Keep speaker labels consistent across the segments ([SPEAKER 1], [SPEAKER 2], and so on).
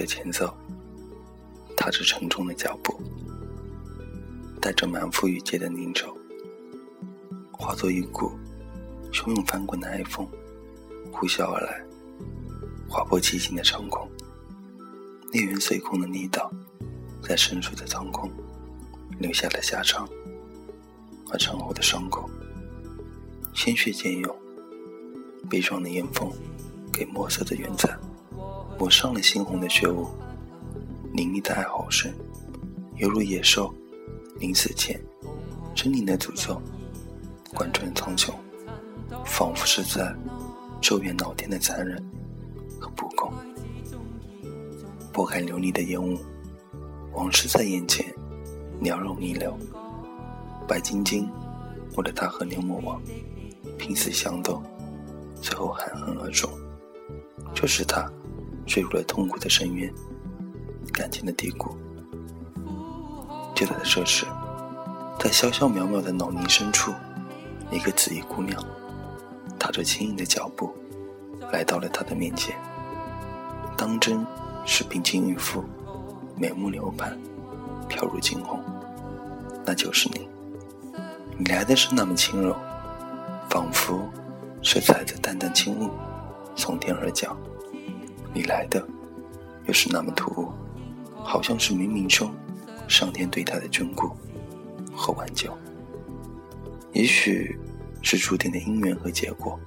[SPEAKER 1] 的前奏，踏着沉重的脚步，带着满腹郁结的凝愁，化作一股汹涌翻滚的哀风，呼啸而来，划破寂静的长空。烈焰随空的力道，在深邃的苍空留下了狭长而长厚的伤口，鲜血溅涌，悲壮的烟风给墨色的云彩抹上了猩红的血雾，凌厉的哀嚎声，犹如野兽临死前狰狞的诅咒，贯穿苍穹，仿佛是在咒怨老天的残忍和不公。拨开流离的烟雾，往事在眼前缭绕弥留。白晶晶为了他和牛魔王拼死相斗，最后含恨而终。就是他坠入了痛苦的深渊，感情的低谷。就在这时，在潇潇渺渺的老林深处，一个紫衣姑娘踏着轻盈的脚步来到了他的面前，当真。是冰清玉肤，眉目流盼，飘如惊鸿。那就是你。你来的是那么轻柔，仿佛是踩着淡淡轻雾从天而降。你来的又是那么突兀，好像是冥冥中上天对他的眷顾和挽救。也许是注定的因缘和结果，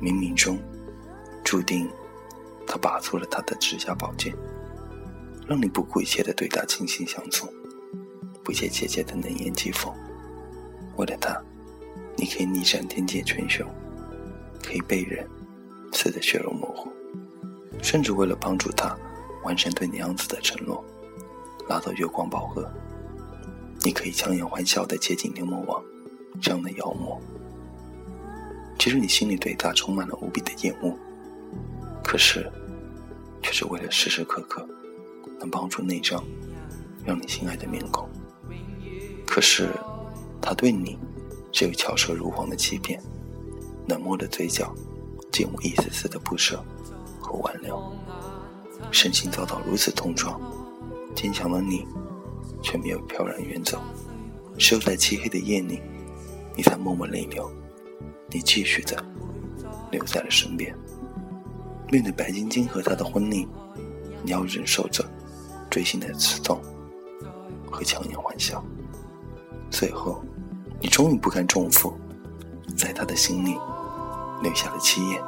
[SPEAKER 1] 冥冥中注定。他拔出了他的指甲宝剑，让你不顾一切的对他倾心相从，不切切切的冷言讥讽。为了他，你可以逆战天界群雄，可以被人刺得血肉模糊，甚至为了帮助他完成对娘子的承诺，拉到月光宝盒。你可以强颜欢笑的接近牛魔王这样的妖魔，其实你心里对他充满了无比的厌恶。可是，却是为了时时刻刻能帮助那张让你心爱的面孔。可是，他对你只有巧舌如簧的欺骗，冷漠的嘴角竟无一丝丝的不舍和挽留。身心遭到如此重创，坚强的你却没有飘然远走，只有在漆黑的夜里，你才默默泪流。你继续的留在了身边。面对白晶晶和他的婚礼，你要忍受着锥心的刺痛和强颜欢笑。最后，你终于不堪重负，在他的心里留下了七页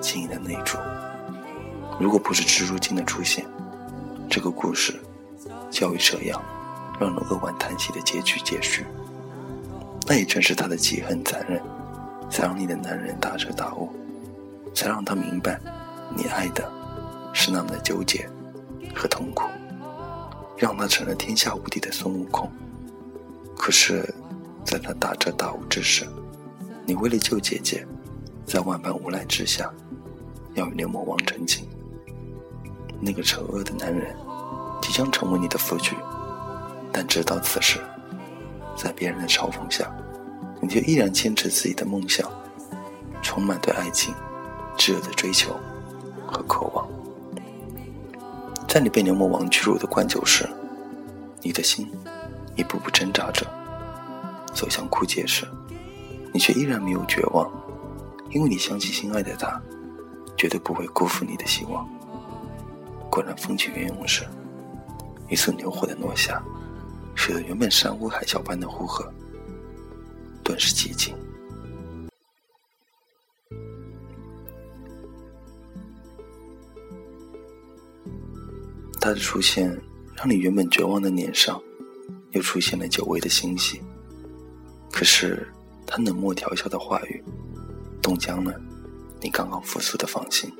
[SPEAKER 1] 轻易的泪珠。如果不是蜘蛛精的出现，这个故事就会这样让人扼腕叹息的结局结束。那也正是他的记恨残忍，才让你的男人大彻大悟，才让他明白。你爱的是那么的纠结和痛苦，让他成了天下无敌的孙悟空。可是，在他大彻大悟之时，你为了救姐姐，在万般无奈之下，要与牛魔王成亲。那个丑恶的男人即将成为你的夫婿，但直到此时，在别人的嘲讽下，你却依然坚持自己的梦想，充满对爱情炙热的追求。和渴望，在你被牛魔王屈辱的灌酒时，你的心一步步挣扎着走向枯竭时，你却依然没有绝望，因为你相信心爱的他绝对不会辜负你的希望。果然，风起云涌时，一次牛火的落下，使得原本山呼海啸般的呼喝顿时寂静。他的出现，让你原本绝望的脸上，又出现了久违的欣喜。可是，他冷漠调笑的话语，冻僵了你刚刚复苏的芳心。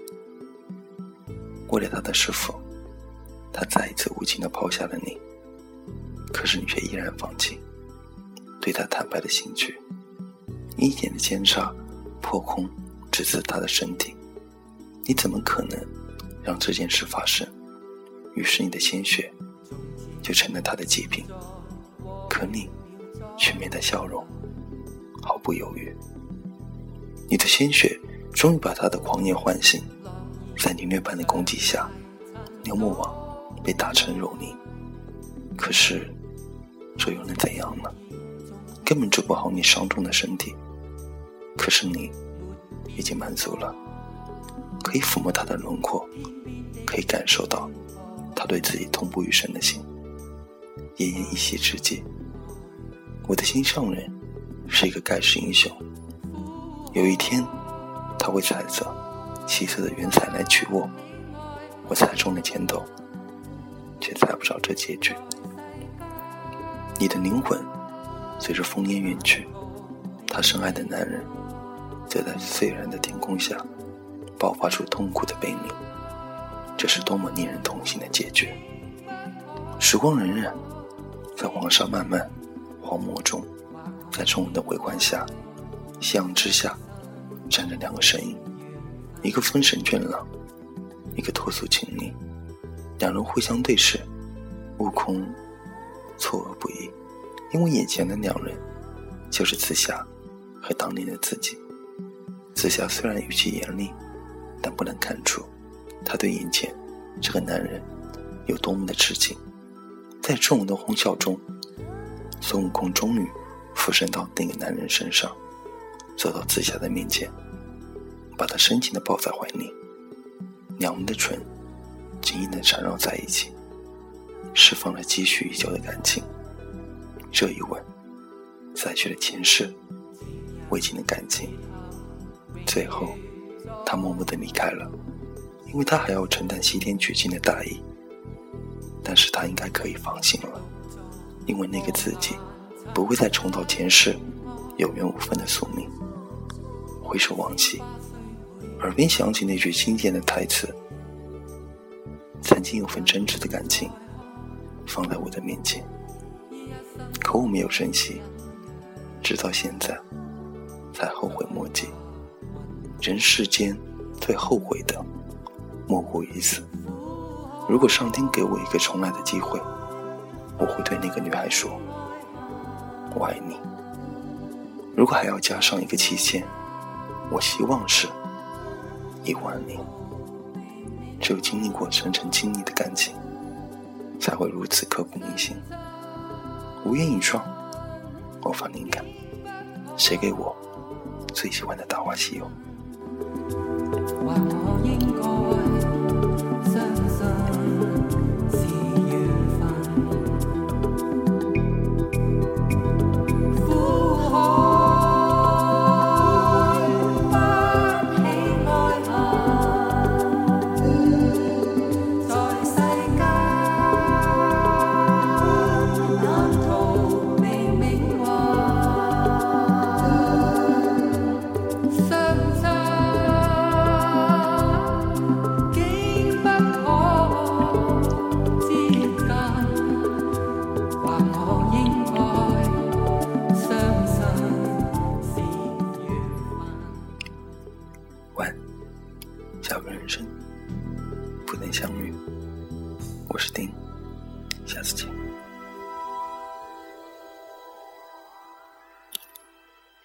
[SPEAKER 1] 为了他的师傅，他再一次无情的抛下了你。可是你却依然放弃对他坦白的兴趣，一点的奸杀破空直刺他的身体。你怎么可能让这件事发生？于是你的鲜血就成了他的祭品，可你却面带笑容，毫不犹豫。你的鲜血终于把他的狂野唤醒，在凌虐般的攻击下，牛魔王被打成肉泥。可是，这又能怎样呢？根本治不好你伤重的身体。可是你已经满足了，可以抚摸他的轮廓，可以感受到他对自己痛不欲生的心。奄奄一息之际，我的心上人是一个盖世英雄。有一天，他会踩着七色的云彩来娶我。我踩中了前头，却踩不着这结局。你的灵魂随着烽烟远去，他深爱的男人则在碎然的天空下爆发出痛苦的悲鸣。这是多么令人痛心的结局！时光荏苒，在黄沙漫漫荒漠中，在众人的围观下，夕阳之下，站着两个身影，一个风神俊朗。一个脱俗清丽，两人互相对视，悟空错愕不已，因为眼前的两人就是紫霞和当年的自己。紫霞虽然语气严厉，但不能看出他对眼前这个男人有多么的痴情。在众人的哄笑中，孙悟空终于附身到那个男人身上，走到紫霞的面前，把她深情的抱在怀里。两人的唇紧紧的缠绕在一起，释放了积蓄已久的感情。这一吻，再去了前世未尽的感情。最后，他默默的离开了，因为他还要承担西天取经的大义。但是他应该可以放心了，因为那个自己不会再重蹈前世有缘无分的宿命。回首往昔。耳边响起那句经典的台词：“曾经有份真挚的感情放在我的面前，可我没有珍惜，直到现在才后悔莫及。人世间最后悔的莫过于此。如果上天给我一个重来的机会，我会对那个女孩说：‘我爱你。’如果还要加上一个期限，我希望是。”一万年，只有经历过层层经历的感情，才会如此刻骨铭心。无言以状，我发灵感，写给我最喜欢的《大话西游》。